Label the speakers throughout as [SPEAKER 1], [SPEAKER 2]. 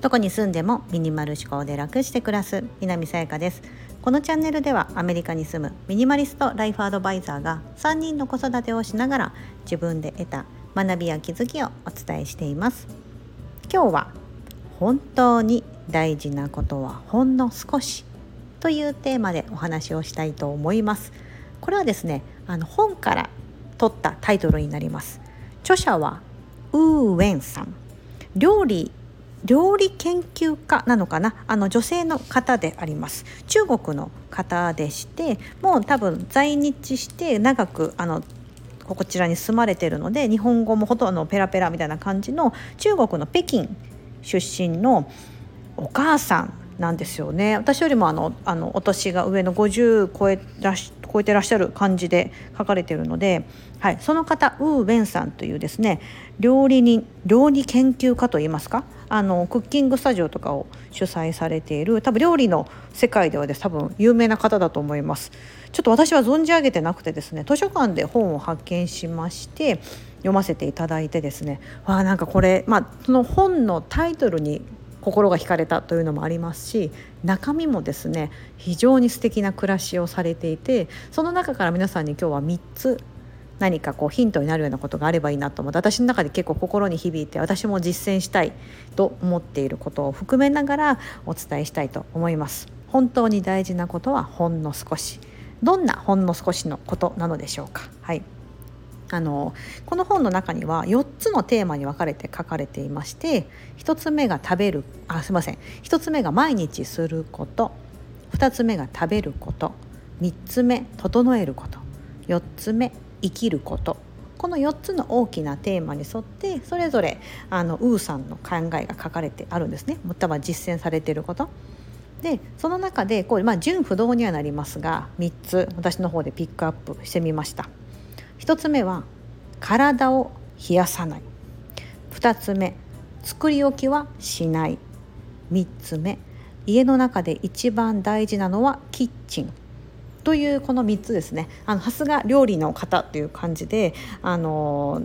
[SPEAKER 1] どこに住んでもミニマル思考で楽して暮らす南さやかです。このチャンネルではアメリカに住むミニマリストライフアドバイザーが3人の子育てをしながら自分で得た学びや気づきをお伝えしています。今日は本当に大事なことはほんの少しというテーマでお話をしたいと思います。これはですねあの本から取ったタイトルになります。著者はウーウェンさん。料理料理研究家なのかな？あの女性の方であります。中国の方でしてもう多分在日して長くあのこちらに住まれてるので日本語もほとんどペラペラみたいな感じの中国の北京出身のお母さんなんですよね。私よりもあのあのお年が上の50超えらし超えてらっしゃる感じで書かれているので、はい、その方ウー・ウェンさんというですね料理人料理研究家といいますかあのクッキングスタジオとかを主催されている多分料理の世界ではです多分有名な方だと思います。ちょっと私は存じ上げてなくてですね図書館で本を発見しまして読ませていただいてですねわあなんかこれまあその本のタイトルに心が惹かれたというのもありますし中身もですね非常に素敵な暮らしをされていてその中から皆さんに今日は3つ何かこうヒントになるようなことがあればいいなと思って私の中で結構心に響いて私も実践したいと思っていることを含めながらお伝えしたいと思います。本当に大事なことはほんの少しどんなほんの少しのことなのでしょうか。はいあのこの本の中には4つのテーマに分かれて書かれていまして1つ目が食べるあすいません。1つ目が毎日すること。2つ目が食べること。3つ目整えること。4つ目生きること。この4つの大きなテーマに沿ってそれぞれあのウーさんの考えが書かれてあるんですね。または実践されていること。でその中でこう、まあ、純不動にはなりますが3つ私の方でピックアップしてみました。1つ目は体を冷やさない。2つ目作り置きはしない。3つ目家の中で一番大事なのはキッチン。というこの3つですね。あのさすが料理の方という感じであの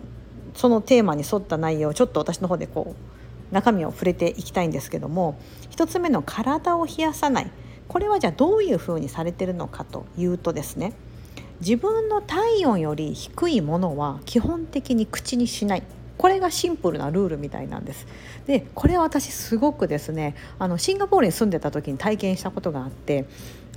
[SPEAKER 1] そのテーマに沿った内容をちょっと私の方でこう中身を触れていきたいんですけども1つ目の体を冷やさない。これはじゃあどういうふうにされてるのかというとですね自分の体温より低いものは基本的に口にしない。これがシンプルなルールみたいなんです。でこれは私すごくですねあのシンガポールに住んでた時に体験したことがあって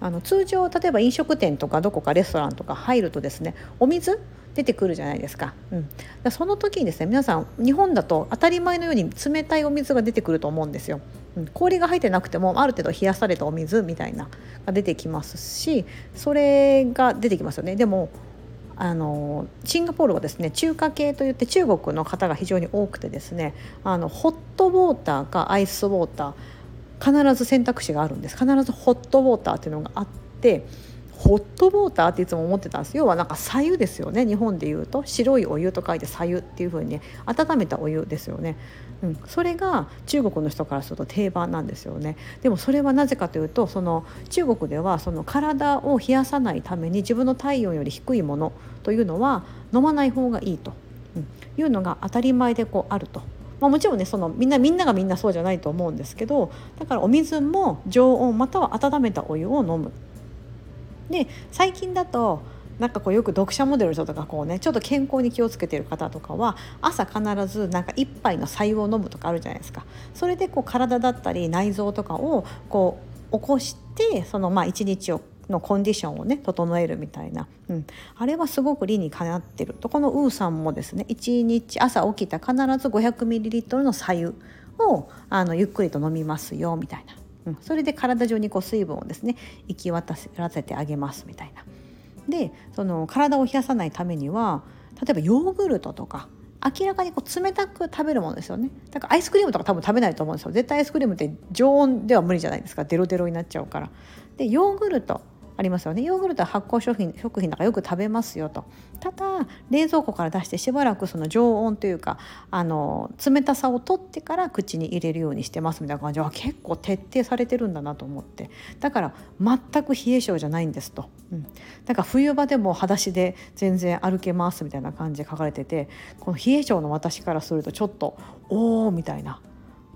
[SPEAKER 1] あの通常例えば飲食店とかどこかレストランとか入るとですねお水出てくるじゃないですか,、うん、だその時にですね皆さん日本だと当たり前のように冷たいお水が出てくると思うんですよ。氷が入ってなくてもある程度冷やされたお水みたいなが出てきますしそれが出てきますよね。でもあのシンガポールはですね中華系といって中国の方が非常に多くてですねあのホットウォーターかアイスウォーター必ず選択肢があるんです。必ずホットウォーターっていうのがあってホットウォーターっていつも思ってたんです。要はなんか白湯ですよね。日本でいうと白いお湯と書いて白湯っていう風にね温めたお湯ですよね、うん、それが中国の人からすると定番なんですよね。でもそれはなぜかというとその中国ではその体を冷やさないために自分の体温より低いものというのは飲まない方がいいと、うん、いうのが当たり前でこうあると。まあ、もちろんねそのみんなみんながみんなそうじゃないと思うんですけどだからお水も常温または温めたお湯を飲む。で最近だとなんかこうよく読者モデルの人とかこうねちょっと健康に気をつけてる方とかは朝必ずなんか1杯の白湯を飲むとかあるじゃないですか。それでこう体だったり内臓とかをこう起こしてそのまあ一日をのコンディションをね整えるみたいな、うん、あれはすごく理にかなってると。このウーさんもですね1日朝起きた必ず 500ml の白湯をあのゆっくりと飲みますよみたいな。うん、それで体中にこう水分をですね行き渡らせてあげますみたいな。でその体を冷やさないためには例えばヨーグルトとか明らかにこう冷たく食べるものですよね。だからアイスクリームとか多分食べないと思うんですよ。絶対アイスクリームって常温では無理じゃないですか。デロデロになっちゃうから。でヨーグルト。ありますよね。ヨーグルトは発酵食品食品だからよく食べますよと。ただ冷蔵庫から出してしばらくその常温というかあの冷たさを取ってから口に入れるようにしてますみたいな感じ。は結構徹底されてるんだなと思って。だから全く冷え性じゃないんですと、うん、だから冬場でも裸足で全然歩けますみたいな感じで書かれててこの冷え性の私からするとちょっとおおみたいな。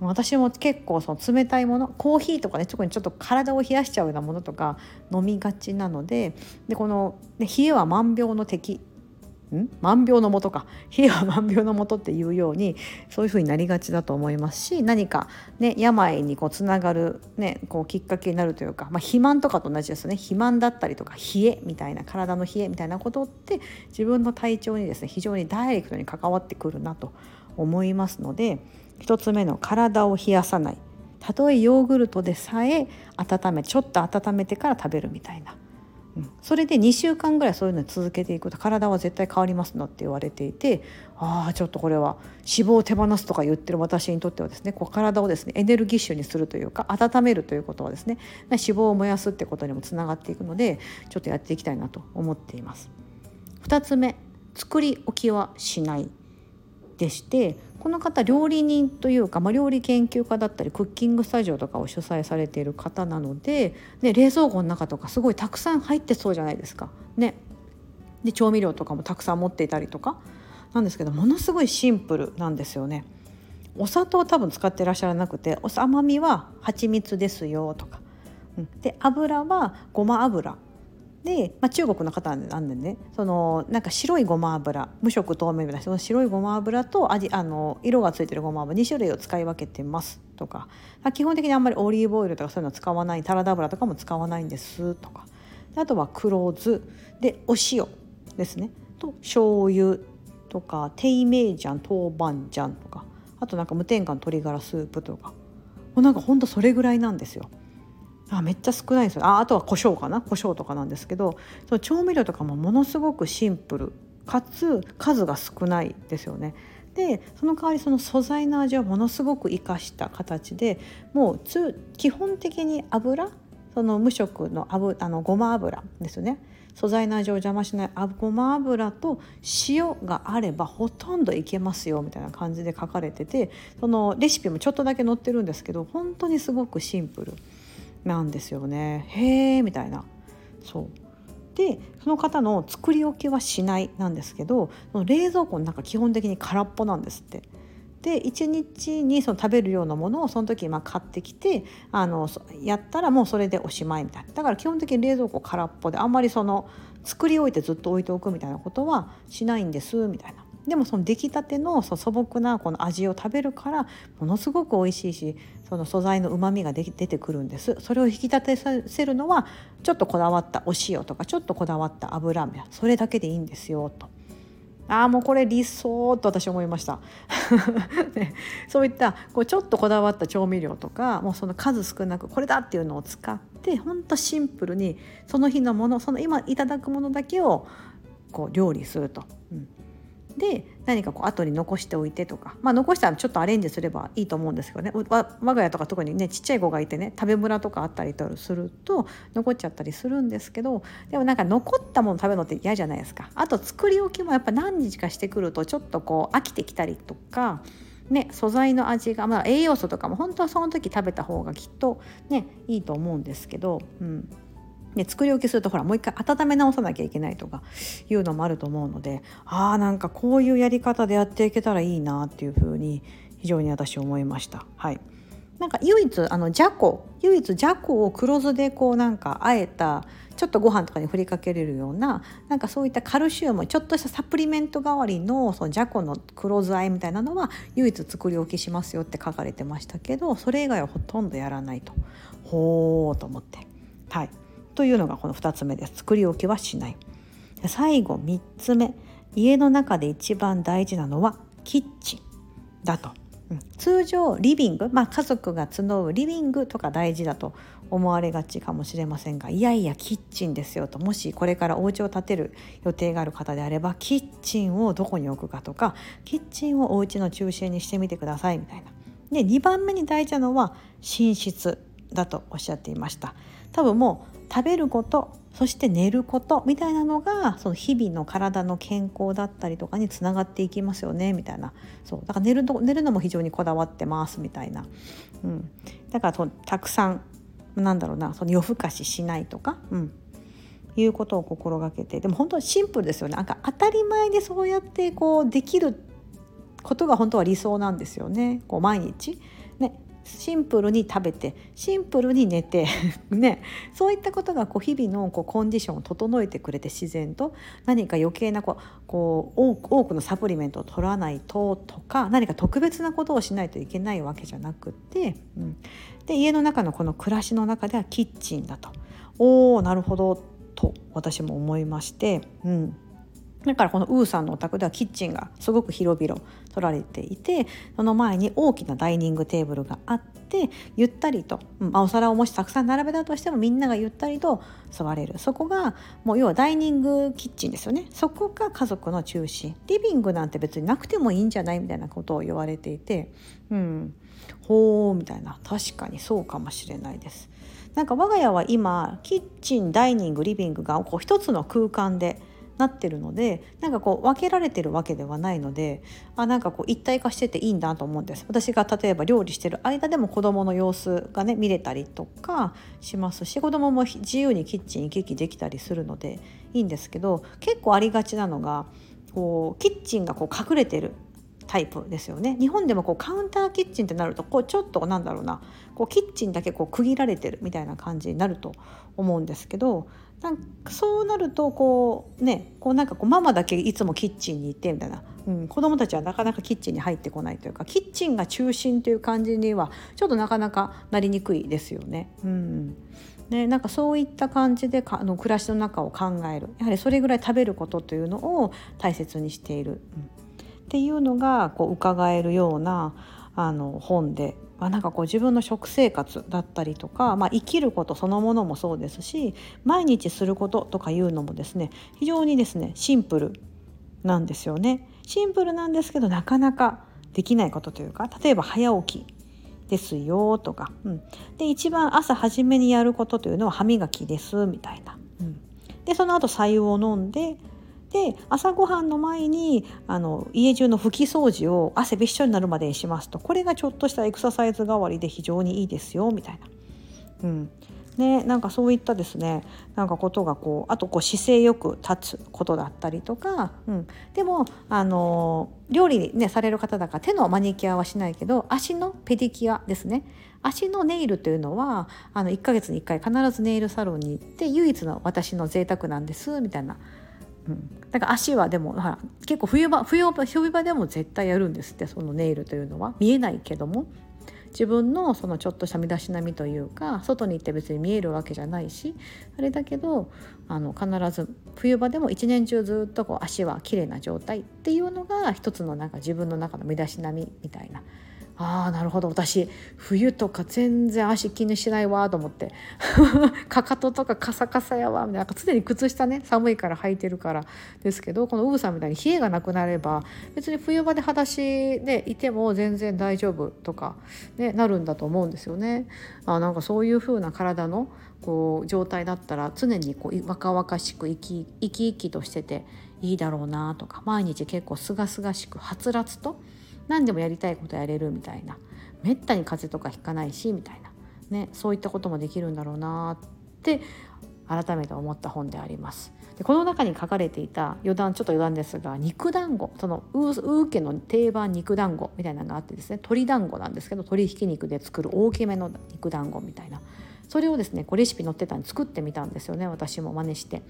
[SPEAKER 1] 私も結構その冷たいものコーヒーとかね特にちょっと体を冷やしちゃうようなものとか飲みがちなのででこの、ね、冷えは万病の敵。ん？万病のもとか。冷えは万病のもとっていうようにそういうふうになりがちだと思いますし何か、ね、病にこうつながる、ね、こうきっかけになるというか、まあ、肥満とかと同じですね。肥満だったりとか冷えみたいな体の冷えみたいなことって自分の体調にですね非常にダイレクトに関わってくるなと思いますので。1つ目の体を冷やさない。たとえヨーグルトでさえ温めちょっと温めてから食べるみたいな、うん、それで2週間ぐらいそういうのを続けていくと体は絶対変わりますのって言われていてああちょっとこれは脂肪を手放すとか言ってる私にとってはですねこう体をですねエネルギッシュにするというか温めるということはですね脂肪を燃やすってことにもつながっていくのでちょっとやっていきたいなと思っています。2つ目作り置きはしない。でしてこの方料理人というか、まあ、料理研究家だったりクッキングスタジオとかを主催されている方なので、ね、冷蔵庫の中とかすごいたくさん入ってそうじゃないですか。ね、で調味料とかもたくさん持っていたりとか。なんですけどものすごいシンプルなんですよね。お砂糖多分使ってらっしゃらなくて甘みは蜂蜜ですよとか、うん、で油はごま油。で、まあ、中国の方なんでねそのなんか白いごま油無色透明なその白いごま油と味あの色がついてるごま油2種類を使い分けてますとか。基本的にあんまりオリーブオイルとかそういうの使わないサラダ油とかも使わないんですとか。あとは黒酢。でお塩ですね。と醤油とかテイメイジャン豆板醤とか。あとなんか無添加の鶏ガラスープとか。もうなんかほんとそれぐらいなんですよ。あめっちゃ少ないですよああとは胡椒かな？胡椒とかなんですけどその調味料とかもものすごくシンプルかつ数が少ないですよね。でその代わりその素材の味をものすごく生かした形でもう基本的に油その無色の油あのごま油ですね素材の味を邪魔しないごま油と塩があればほとんどいけますよみたいな感じで書かれててそのレシピもちょっとだけ載ってるんですけど本当にすごくシンプル。なんですよね。へえみたいな。そう。でその方の作り置きはしないなんですけど冷蔵庫の中基本的に空っぽなんですって。で1日にその食べるようなものをその時まあ買ってきてあのやったらもうそれでおしまいみたいな。だから基本的に冷蔵庫空っぽであんまりその作り置いてずっと置いておくみたいなことはしないんですみたいな。でもその出来たての素朴なこの味を食べるからものすごく美味しいしその素材のうまみが出てくるんです。それを引き立てさせるのはちょっとこだわったお塩とかちょっとこだわった油それだけでいいんですよと。ああもうこれ理想と私思いました、ね、そういったこうちょっとこだわった調味料とかもうその数少なくこれだっていうのを使ってほんとシンプルにその日のものその今いただくものだけをこう料理すると、う、で何かこう後に残しておいてとか、まあ、残したらちょっとアレンジすればいいと思うんですけどね。我が家とか特にねちっちゃい子がいてね食べムラとかあったりとすると残っちゃったりするんですけどでもなんか残ったもの食べるのって嫌じゃないですか。あと作り置きもやっぱ何日かしてくるとちょっとこう飽きてきたりとか。ね、素材の味が、まあ、栄養素とかも本当はその時食べた方がきっとねいいと思うんですけど、うん、ね、作り置きするとほらもう一回温め直さなきゃいけないとかいうのもあると思うのでああんかこういうやり方でやっていけたらいいなっていうふうに非常に私思いました。はい。なんか唯一あのじゃこ唯一じゃこを黒酢でこうなんかあえたちょっとご飯とかに振りかけれるようななんかそういったカルシウムちょっとしたサプリメント代わりのそのじゃこの黒酢あえみたいなのは唯一作り置きしますよって書かれてましたけどそれ以外はほとんどやらないと。ほーと思って。はい。というのがこの2つ目です作り置きはしない。最後3つ目。家の中で一番大事なのはキッチンだと、うん、通常リビング、まあ、家族が集うリビングとか大事だと思われがちかもしれませんがいやいやキッチンですよと。もしこれからお家を建てる予定がある方であればキッチンをどこに置くかとかキッチンをお家の中心にしてみてくださいみたいな。で2番目に大事なのは寝室。だとおっしゃっていました。多分もう食べることそして寝ることみたいなのがその日々の体の健康だったりとかにつながっていきますよねみたいな。そう。だから寝るの寝るのも非常にこだわってますみたいな、うん、だからそたくさんなんだろうなその夜更かししないとか、うん、いうことを心がけて。でも本当にシンプルですよね。なんか当たり前でそうやってこうできることが本当は理想なんですよね。こう毎日。シンプルに食べてシンプルに寝て ね、そういったことがこう日々のこうコンディションを整えてくれて自然と何か余計なこうこう多くのサプリメントを取らないととか何か特別なことをしないといけないわけじゃなくって、うん、で家の中のこの暮らしの中ではキッチンだと。おーなるほどと私も思いまして、うん、だからこのウーさんのお宅ではキッチンがすごく広々取られていてその前に大きなダイニングテーブルがあってゆったりと、うん、お皿をもしたくさん並べたとしてもみんながゆったりと座れる。そこがもう要はダイニングキッチンですよね。そこが家族の中心。リビングなんて別になくてもいいんじゃないみたいなことを言われていてうん。ほうみたいな。確かにそうかもしれないです。なんか我が家は今キッチンダイニングリビングがこう一つの空間でなってるのでなんかこう分けられてるわけではないのであなんかこう一体化してていいんだと思うんです。私が例えば料理してる間でも子どもの様子がね見れたりとかしますし子どもも自由にキッチン行き来できたりするのでいいんですけど結構ありがちなのがこうキッチンがこう隠れてるタイプですよね。日本でもこうカウンターキッチンってなるとこうちょっとなんだろうな。こうキッチンだけこう区切られてるみたいな感じになると思うんですけどなんかそうなるとこうねこうなんかこうママだけいつもキッチンにいてみたいな、うん、子供たちはなかなかキッチンに入ってこないというかキッチンが中心という感じにはちょっとなかなかなりにくいですよね。うん。ね、なんかそういった感じでかあの暮らしの中を考える。やはりそれぐらい食べることというのを大切にしている、う、っていうのがこう伺えるようなあの本でまあ、なんかこう自分の食生活だったりとか、まあ、生きることそのものもそうですし毎日することとかいうのもですね非常にですねシンプルなんですよね。シンプルなんですけどなかなかできないことというか例えば早起きですよとか、うん、で一番朝初めにやることというのは歯磨きですみたいな。うん、でその後白湯を飲んでで朝ごはんの前にあの家中の拭き掃除を汗びっしょになるまでにしますとこれがちょっとしたエクササイズ代わりで非常にいいですよみたいな。うん。ね、なんかそういったですねなんかことがこうあとこう姿勢よく立つことだったりとか、うん、でもあの料理、ね、される方だから手のマニキュアはしないけど足のペディキュアですね。足のネイルというのはあの1ヶ月に1回必ずネイルサロンに行って唯一の私の贅沢なんですみたいなうん、だから足はでもほら結構冬場冬場冬場でも絶対やるんですってそのネイルというのは。見えないけども。自分のそのちょっとした身だしなみというか外に行って別に見えるわけじゃないし。あれだけどあの必ず冬場でも一年中ずっとこう足は綺麗な状態っていうのが一つのなんか自分の中の身だしなみみたいなああなるほど。私冬とか全然足気にしないわと思って。かかととかカサカサやわみたいな。常に靴下ね寒いから履いてるから。ですけどこのウーさんみたいに冷えがなくなれば別に冬場で裸足でいても全然大丈夫とか、ね、なるんだと思うんですよね。あなんかそういう風な体のこう状態だったら常にこう若々しく生き生き生きとしてていいだろうなとか。毎日結構すがすがしくはつらつと何でもやりたいことやれるみたいなめったに風邪とかひかないしみたいな、ね、そういったこともできるんだろうなって改めて思った本であります。でこの中に書かれていた余談ちょっと余談ですが肉団子そのウー家の定番肉団子みたいなのがあってですね鶏団子なんですけど鶏ひき肉で作る大きめの肉団子みたいなそれをですねこうレシピ載ってたんで作ってみたんですよね私も真似して。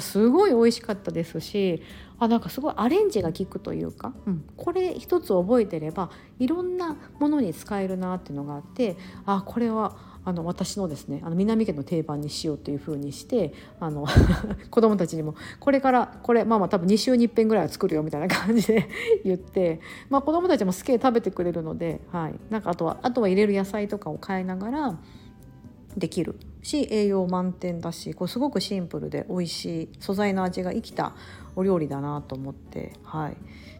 [SPEAKER 1] すごい美味しかったですしあなんかすごいアレンジが効くというか、うん、これ一つ覚えてればいろんなものに使えるなっていうのがあってあこれはあの私のですねあの南家の定番にしようというふうにしてあの 子供たちにもこれからこれまあまあ多分2週に1遍ぐらいは作るよみたいな感じで 言って、まあ、子供たちも好きで食べてくれるので、はい、なんかあとはあとは入れる野菜とかを変えながらできる。し栄養満点だしこうすごくシンプルで美味しい素材の味が生きたお料理だなと思って、はい、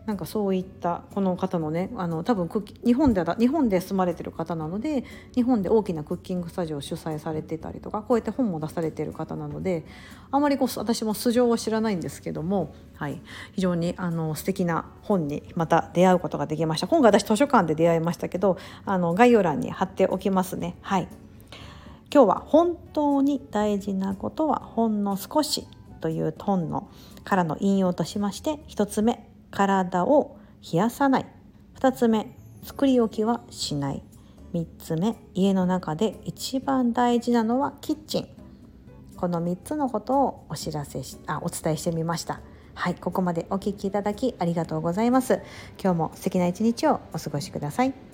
[SPEAKER 1] なんかそういったこの方のねあの多分日本で日本で住まれてる方なので日本で大きなクッキングスタジオを主催されてたりとかこうやって本も出されてる方なのであまりこう私も素性は知らないんですけども、はい、非常にあの素敵な本にまた出会うことができました。今回私図書館で出会いましたけどあの概要欄に貼っておきますね。はい。今日は本当に大事なことはほんの少しという本のからの引用としまして1つ目体を冷やさない。2つ目作り置きはしない。3つ目家の中で一番大事なのはキッチン。この3つのことをお知らせしあお伝えしてみました。はいここまでお聞きいただきありがとうございます。今日も素敵な一日をお過ごしください。